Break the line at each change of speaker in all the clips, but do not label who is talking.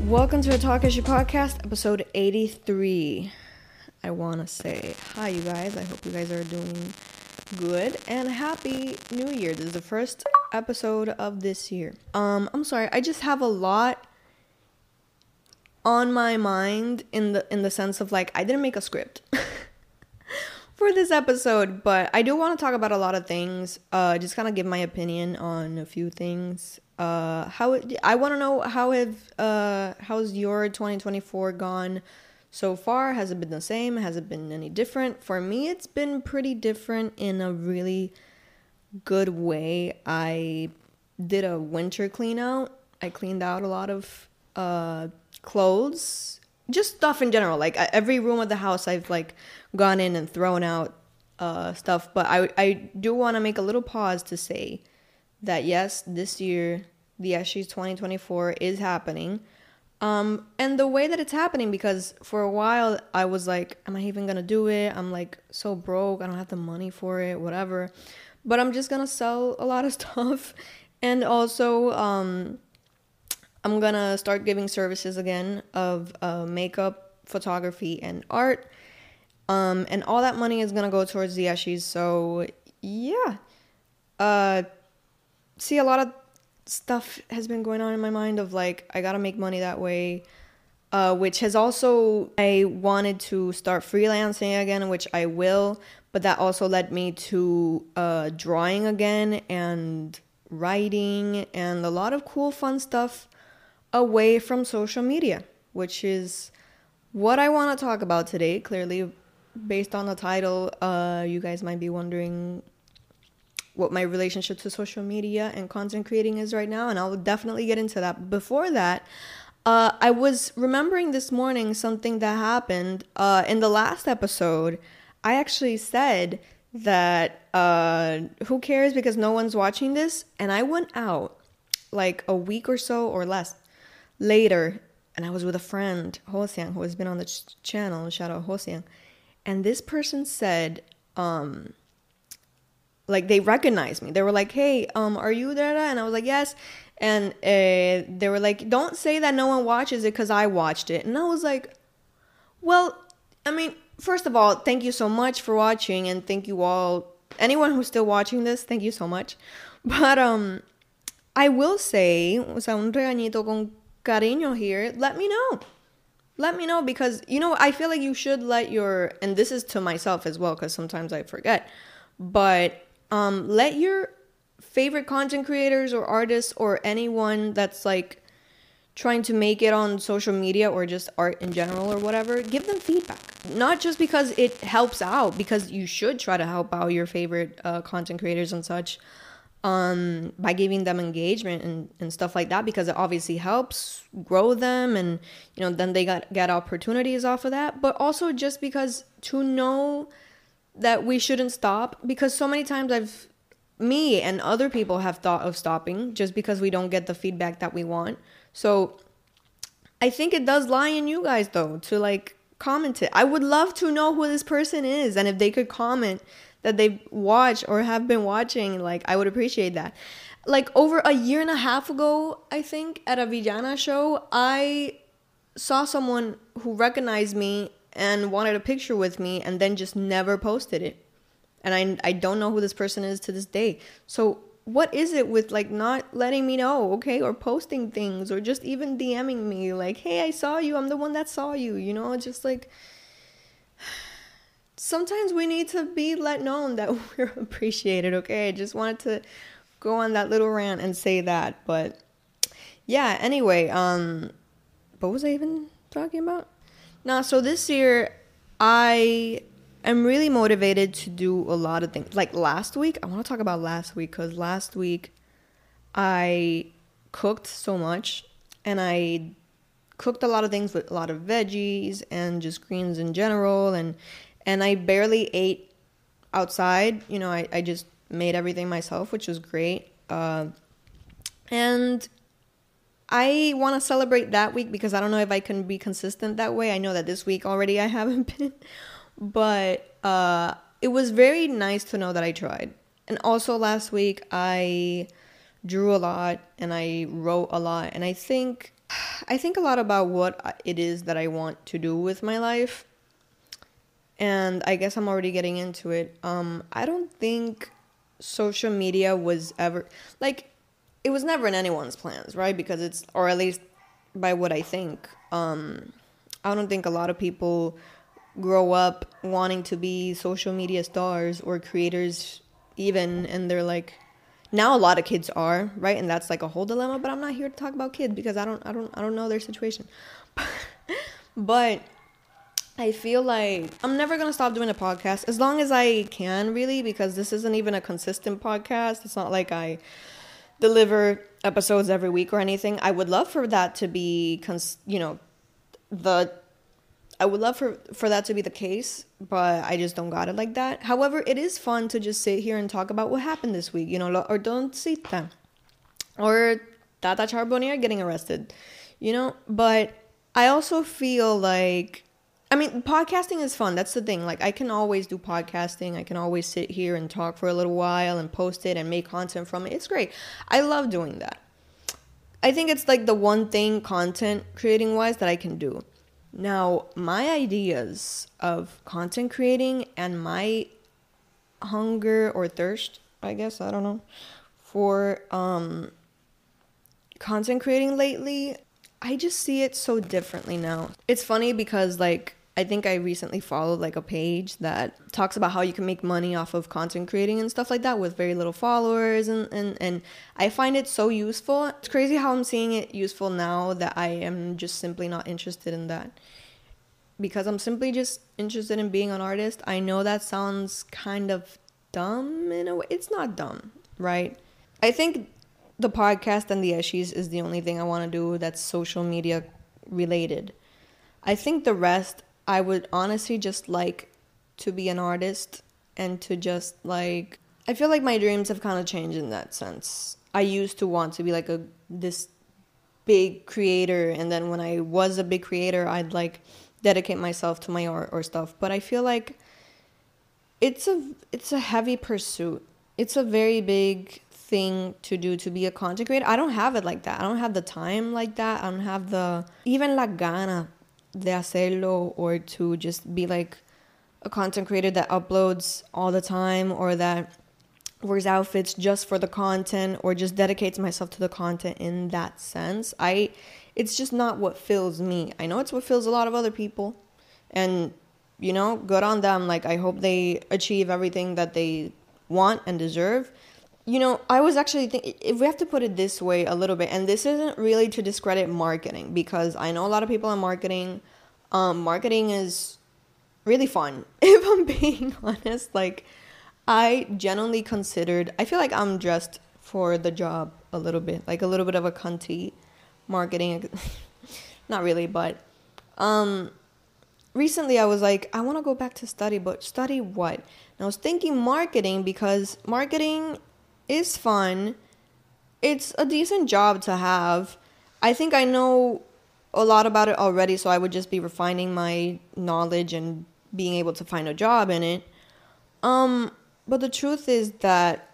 Welcome to the Talkeshi Podcast, episode 83. I want to say hi, you guys. I hope you guys are doing good and happy new year. This is the first episode of this year. Um, I'm sorry. I just have a lot on my mind in the in the sense of like I didn't make a script. for this episode, but I do want to talk about a lot of things. Uh, just kind of give my opinion on a few things. Uh, how I want to know how have uh how's your 2024 gone so far? Has it been the same? Has it been any different? For me, it's been pretty different in a really good way. I did a winter clean out. I cleaned out a lot of uh clothes just stuff in general. Like every room of the house, I've like gone in and thrown out uh, stuff. But I I do want to make a little pause to say that yes, this year the Eshies 2024 is happening. Um, and the way that it's happening, because for a while I was like, am I even gonna do it? I'm like so broke, I don't have the money for it, whatever. But I'm just gonna sell a lot of stuff. And also, um, I'm gonna start giving services again of uh, makeup, photography, and art. Um, and all that money is gonna go towards the Eshies. So yeah, uh, see a lot of stuff has been going on in my mind of like I gotta make money that way. Uh, which has also I wanted to start freelancing again, which I will, but that also led me to uh, drawing again and writing and a lot of cool fun stuff away from social media, which is what I want to talk about today. Clearly, based on the title, uh, you guys might be wondering what my relationship to social media and content creating is right now, and I'll definitely get into that. Before that, uh, I was remembering this morning something that happened uh, in the last episode. I actually said that uh, who cares because no one's watching this, and I went out like a week or so or less later, and I was with a friend, Hosiang, who has been on the ch- channel, shout out Hosiang, and this person said, um, like they recognized me. They were like, "Hey, um, are you there?" And I was like, "Yes." And uh, they were like, "Don't say that no one watches it because I watched it." And I was like, "Well, I mean, first of all, thank you so much for watching, and thank you all, anyone who's still watching this, thank you so much." But um, I will say, o sea, un regañito con cariño here, let me know. Let me know because, you know, I feel like you should let your, and this is to myself as well because sometimes I forget, but um, let your favorite content creators or artists or anyone that's like trying to make it on social media or just art in general or whatever, give them feedback. Not just because it helps out, because you should try to help out your favorite uh, content creators and such um, by giving them engagement and, and stuff like that because it obviously helps grow them and you know then they got get opportunities off of that. But also just because to know that we shouldn't stop because so many times I've me and other people have thought of stopping just because we don't get the feedback that we want. So I think it does lie in you guys though to like comment it. I would love to know who this person is and if they could comment that they've watched or have been watching, like I would appreciate that. Like over a year and a half ago, I think at a Villana show, I saw someone who recognized me and wanted a picture with me and then just never posted it. And I I don't know who this person is to this day. So what is it with like not letting me know, okay, or posting things or just even DMing me like, "Hey, I saw you. I'm the one that saw you." You know, just like sometimes we need to be let known that we're appreciated, okay? I just wanted to go on that little rant and say that, but yeah, anyway, um what was I even talking about? Nah, so this year I am really motivated to do a lot of things. Like last week, I want to talk about last week cuz last week I cooked so much and I cooked a lot of things with a lot of veggies and just greens in general and and I barely ate outside. You know, I, I just made everything myself, which was great. Uh, and I want to celebrate that week because I don't know if I can be consistent that way. I know that this week already I haven't been, but uh, it was very nice to know that I tried. And also last week I drew a lot and I wrote a lot and I think I think a lot about what it is that I want to do with my life. And I guess I'm already getting into it. Um I don't think social media was ever like it was never in anyone's plans, right? Because it's or at least by what I think. Um I don't think a lot of people grow up wanting to be social media stars or creators even and they're like now a lot of kids are right and that's like a whole dilemma but i'm not here to talk about kids because i don't i don't i don't know their situation but i feel like i'm never gonna stop doing a podcast as long as i can really because this isn't even a consistent podcast it's not like i deliver episodes every week or anything i would love for that to be cons- you know the I would love for for that to be the case, but I just don't got it like that. However, it is fun to just sit here and talk about what happened this week, you know, or don't see that, or Tata Charbonnier getting arrested, you know. But I also feel like, I mean, podcasting is fun. That's the thing. Like, I can always do podcasting. I can always sit here and talk for a little while and post it and make content from it. It's great. I love doing that. I think it's like the one thing content creating wise that I can do. Now, my ideas of content creating and my hunger or thirst, I guess, I don't know, for um content creating lately, I just see it so differently now. It's funny because like I think I recently followed like a page that talks about how you can make money off of content creating and stuff like that with very little followers and, and, and I find it so useful. It's crazy how I'm seeing it useful now that I am just simply not interested in that. Because I'm simply just interested in being an artist. I know that sounds kind of dumb in a way. It's not dumb, right? I think the podcast and the Eshies is the only thing I want to do that's social media related. I think the rest I would honestly just like to be an artist and to just like I feel like my dreams have kind of changed in that sense. I used to want to be like a this big creator and then when I was a big creator, I'd like dedicate myself to my art or stuff, but I feel like it's a it's a heavy pursuit. It's a very big thing to do to be a content creator. I don't have it like that. I don't have the time like that. I don't have the even la gana de hacerlo or to just be like a content creator that uploads all the time or that wears outfits just for the content or just dedicates myself to the content in that sense. I it's just not what fills me. I know it's what fills a lot of other people and you know, good on them. Like I hope they achieve everything that they want and deserve. You know, I was actually thinking if we have to put it this way a little bit, and this isn't really to discredit marketing because I know a lot of people in marketing. Um, marketing is really fun. If I'm being honest, like I genuinely considered. I feel like I'm dressed for the job a little bit, like a little bit of a cunty marketing. Not really, but um, recently I was like, I want to go back to study, but study what? And I was thinking marketing because marketing is fun. It's a decent job to have. I think I know a lot about it already, so I would just be refining my knowledge and being able to find a job in it. Um, but the truth is that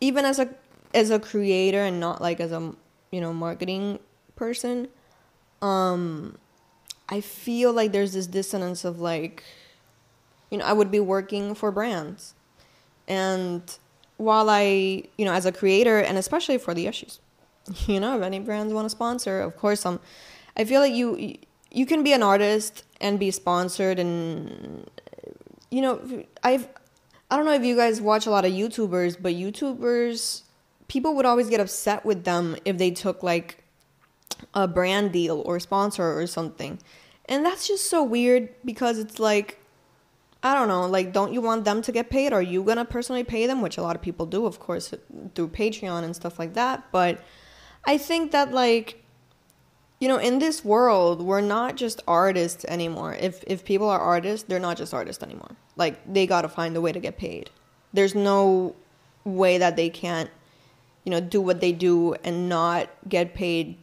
even as a as a creator and not like as a you know marketing person, um, I feel like there's this dissonance of like, you know, I would be working for brands, and while I, you know, as a creator and especially for the Eshies, you know, if any brands want to sponsor, of course, I'm. I feel like you you can be an artist and be sponsored, and you know, I've. I don't know if you guys watch a lot of YouTubers, but YouTubers, people would always get upset with them if they took like a brand deal or sponsor or something. And that's just so weird because it's like I don't know, like, don't you want them to get paid? Are you gonna personally pay them? Which a lot of people do, of course, through Patreon and stuff like that. But I think that, like, you know, in this world, we're not just artists anymore. If if people are artists, they're not just artists anymore. Like, they gotta find a way to get paid. There's no way that they can't, you know, do what they do and not get paid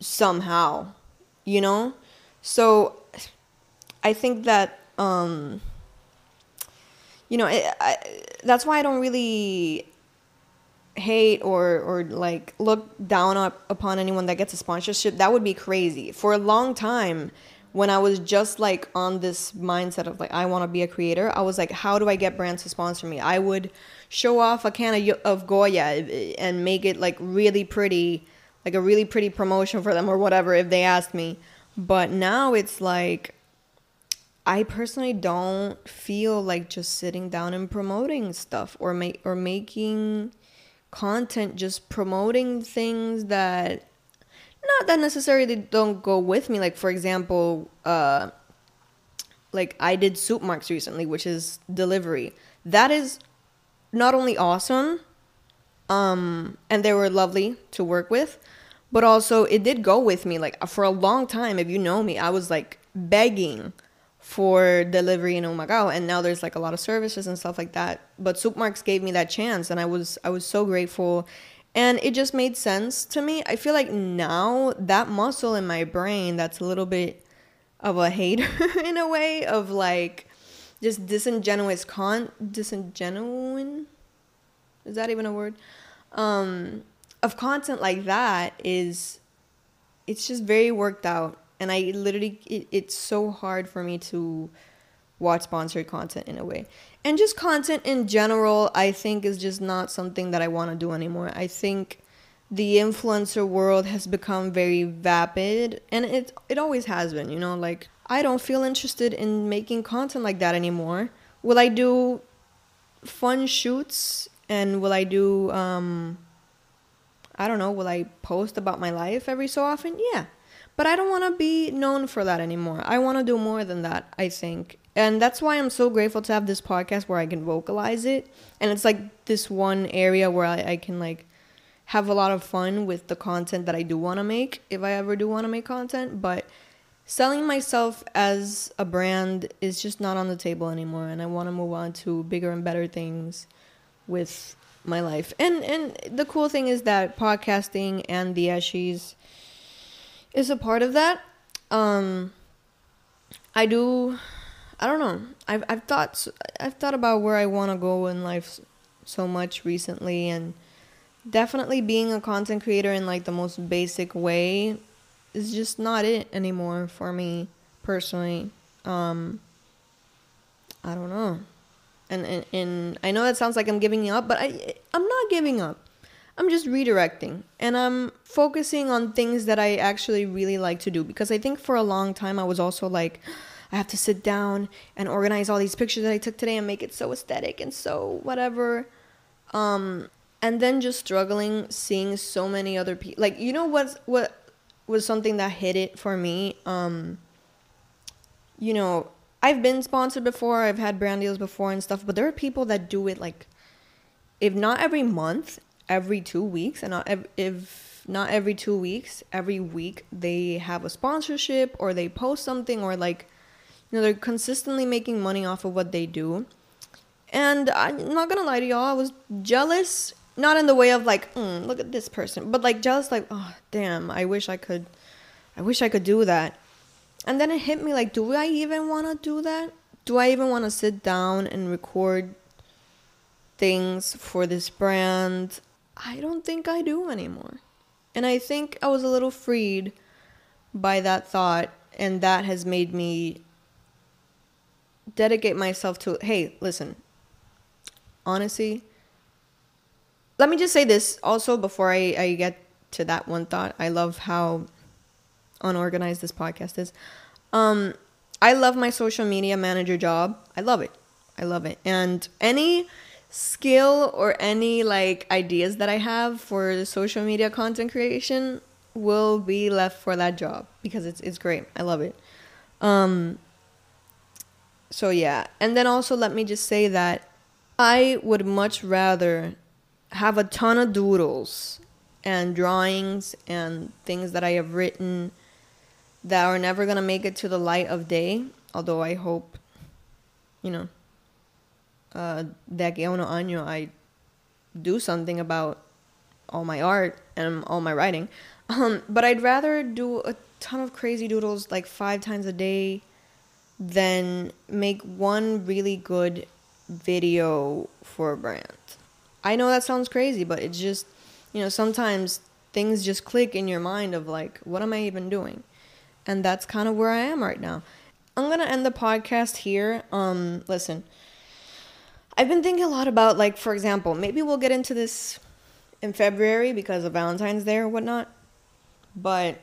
somehow, you know? So I think that um, you know, it, I, that's why I don't really. hate or or like look down up upon anyone that gets a sponsorship. That would be crazy. For a long time when i was just like on this mindset of like i want to be a creator i was like how do i get brands to sponsor me? I would show off a can of, of goya and make it like really pretty like a really pretty promotion for them or whatever if they asked me. But now it's like I personally don't feel like just sitting down and promoting stuff or make or making content just promoting things that not that necessarily don't go with me. Like for example uh like I did soup marks recently which is delivery. That is not only awesome um and they were lovely to work with but also it did go with me. Like for a long time if you know me I was like begging for delivery in Humacao and now there's like a lot of services and stuff like that. But Soupmarks gave me that chance and I was I was so grateful. And it just made sense to me. I feel like now that muscle in my brain that's a little bit of a hater in a way of like just disingenuous con disingenuine? Is that even a word? Um of content like that is it's just very worked out and I literally it, it's so hard for me to watch sponsored content in a way. And just content in general, I think is just not something that I want to do anymore. I think the influencer world has become very vapid and it it always has been, you know, like I don't feel interested in making content like that anymore. Will I do fun shoots and will I do um I don't know, will I post about my life every so often? Yeah. But I don't want to be known for that anymore. I want to do more than that, I think. And that's why I'm so grateful to have this podcast where I can vocalize it. And it's like this one area where I, I can like have a lot of fun with the content that I do want to make if I ever do want to make content. But selling myself as a brand is just not on the table anymore. And I want to move on to bigger and better things with my life. And and the cool thing is that podcasting and the Eshies is a part of that. Um, I do. I don't know. I've I've thought I've thought about where I want to go in life so much recently, and definitely being a content creator in like the most basic way is just not it anymore for me personally. Um, I don't know. And, and and I know that sounds like I'm giving up, but I I'm not giving up. I'm just redirecting and I'm focusing on things that I actually really like to do because I think for a long time I was also like I have to sit down and organize all these pictures that I took today and make it so aesthetic and so whatever. Um and then just struggling seeing so many other people like you know what's what was something that hit it for me? Um you know I've been sponsored before I've had brand deals before and stuff but there are people that do it like if not every month every two weeks and if not every two weeks every week they have a sponsorship or they post something or like you know they're consistently making money off of what they do. And i'm not gonna lie to y'all i was jealous not in the way of like mm, look at this person but like jealous like oh damn i wish i could i wish i could do that. And then it hit me like do i even want to do that? Do i even want to sit down and record things for this brand I don't think I do anymore. And I think I was a little freed by that thought, and that has made me dedicate myself to hey, listen, honestly, let me just say this also before I, I get to that one thought. I love how unorganized this podcast is. Um, I love my social media manager job. I love it. I love it. And any skill or any like ideas that I have for the social media content creation will be left for that job because it's it's great. I love it. Um so yeah, and then also let me just say that I would much rather have a ton of doodles and drawings and things that I have written that are never going to make it to the light of day, although I hope you know uh, de aquí a uno año I do something about all my art and all my writing. Um, but I'd rather do a ton of crazy doodles like five times a day than make one really good video for a brand. I know that sounds crazy, but it's just, you know, sometimes things just click in your mind of like, what am I even doing? And that's kind of where I am right now. I'm going to end the podcast here. Um listen. I've been thinking a lot about like for example, maybe we'll get into this in February because of Valentine's Day or whatnot. But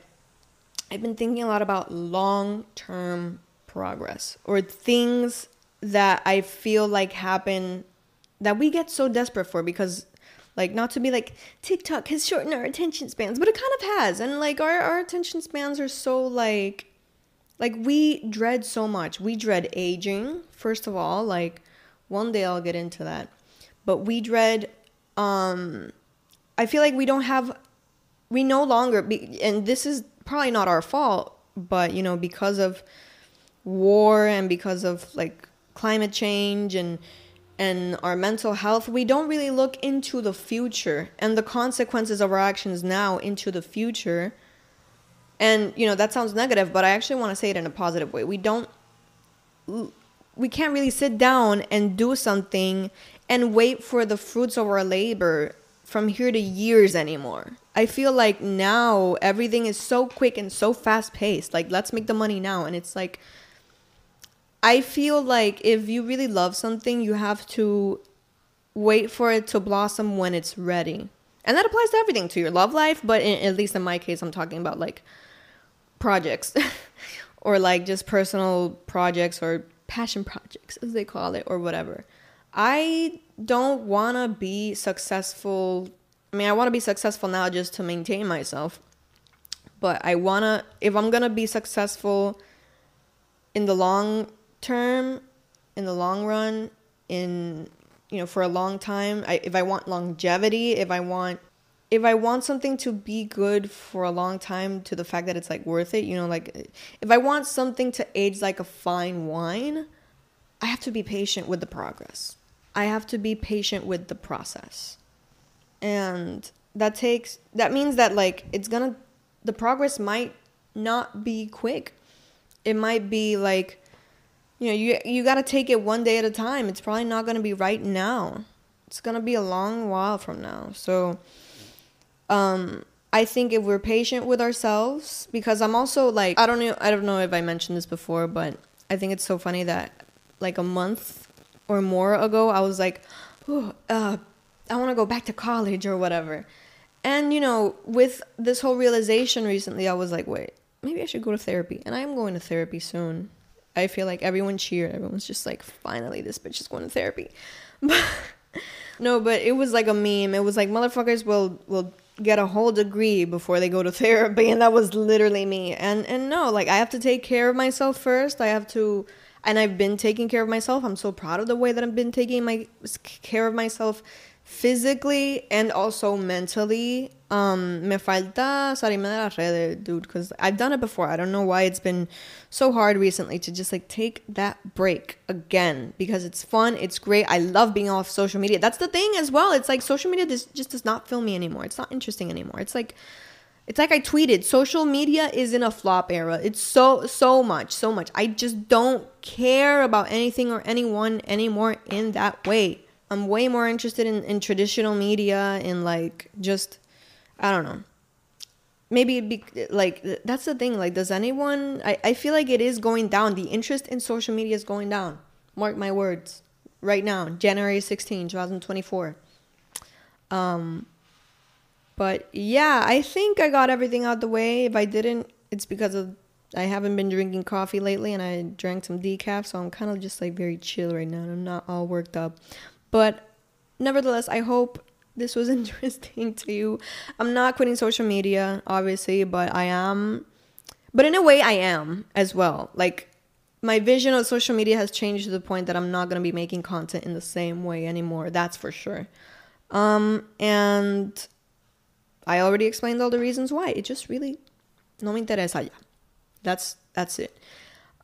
I've been thinking a lot about long-term progress or things that I feel like happen that we get so desperate for because like not to be like TikTok has shortened our attention spans, but it kind of has. And like our, our attention spans are so like like we dread so much. We dread aging, first of all, like one day I'll get into that. But we dread um I feel like we don't have we no longer be, and this is probably not our fault, but you know, because of war and because of like climate change and and our mental health, we don't really look into the future and the consequences of our actions now into the future. And you know, that sounds negative, but I actually want to say it in a positive way. We don't we can't really sit down and do something and wait for the fruits of our labor from here to years anymore. I feel like now everything is so quick and so fast paced. Like, let's make the money now. And it's like, I feel like if you really love something, you have to wait for it to blossom when it's ready. And that applies to everything, to your love life, but in, at least in my case, I'm talking about like projects or like just personal projects or passion projects, as they call it, or whatever. I don't want to be successful. I mean, I want to be successful now just to maintain myself. But I want to, if I'm going to be successful in the long term, in the long run, in you know, for a long time, I, if I want longevity, if I want if I want something to be good for a long time to the fact that it's like worth it, you know, like if I want something to age like a fine wine, I have to be patient with the progress. I have to be patient with the process. And that takes that means that like it's to the progress might not be quick. It might be like you know, you you got to take it one day at a time. It's probably not to be right now. It's to be a long while from now. So um I think if we're patient with ourselves because I'm also like I don't know I don't know if I mentioned this before, but I think it's so funny that like a month or more ago I was like, oh, uh, I want to go back to college or whatever. And you know, with this whole realization recently, I was like, wait, maybe I should go to therapy. And I am going to therapy soon. I feel like everyone cheered. Everyone's just like, finally, this bitch is going to therapy. no, but it was like a meme. It was like motherfuckers will will get a whole degree before they go to therapy, and that was literally me. And and no, like I have to take care of myself first. I have to, and I've been taking care of myself. I'm so proud of the way that I've been taking my care of myself physically and also mentally. Um, me falta salirme de las redes, dude, because I've done it before. I don't know why it's been so hard recently to just like take that break again because it's fun, it's great. I love being off social media. That's the thing as well. It's like social media just does not fill me anymore. It's not interesting anymore. It's like it's like I tweeted, social media is in a flop era. It's so so much, so much. I just don't care about anything or anyone anymore in that way. I'm way more interested in, in traditional media and like just I don't know. Maybe it'd be like that's the thing. Like, does anyone? I, I feel like it is going down. The interest in social media is going down. Mark my words. Right now, January 16, 2024. Um, but yeah, I think I got everything out the way. If I didn't, it's because of I haven't been drinking coffee lately and I drank some decaf, so I'm kind of just like very chill right now. I'm not all worked up. But nevertheless, I hope this was interesting to you. I'm not quitting social media, obviously, but I am. But in a way, I am as well. Like, my vision of social media has changed to the point that I'm not going to be making content in the same way anymore. That's for sure. Um, and I already explained all the reasons why. It just really no me interesa ya. That's that's it.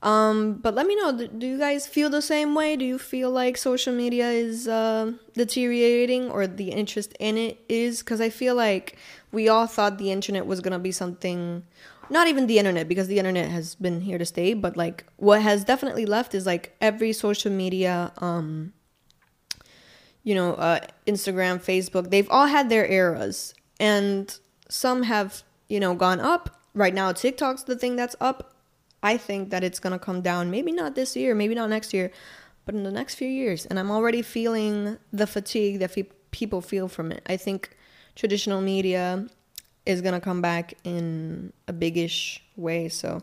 Um, but let me know. Do you guys feel the same way? Do you feel like social media is uh, deteriorating, or the interest in it is? Because I feel like we all thought the internet was gonna be something. Not even the internet, because the internet has been here to stay. But like, what has definitely left is like every social media um, you know, uh, Instagram, Facebook, they've all had their eras. And some have, you know, gone up. Right now, TikTok's the thing that's up. I think that it's going to come down. Maybe not this year, maybe not next year, but in the next few years. And I'm already feeling the fatigue that fe- people feel from it. I think traditional media is going to come back in a biggish way. So,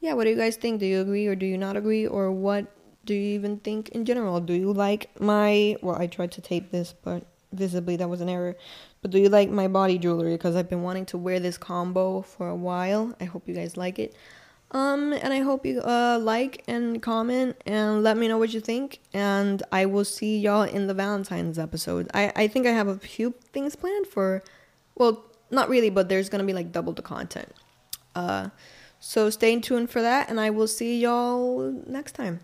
yeah, what do you guys think? Do you agree or do you not agree? Or what do you even think in general? Do you like my. Well, I tried to tape this, but visibly that was an error. But do you like my body jewelry? Because I've been wanting to wear this combo for a while. I hope you guys like it. Um, and I hope you uh, like and comment and let me know what you think. And I will see y'all in the Valentine's episode. I, I think I have a few things planned for, well, not really, but there's gonna be like double the content. Uh, so stay tuned for that, and I will see y'all next time.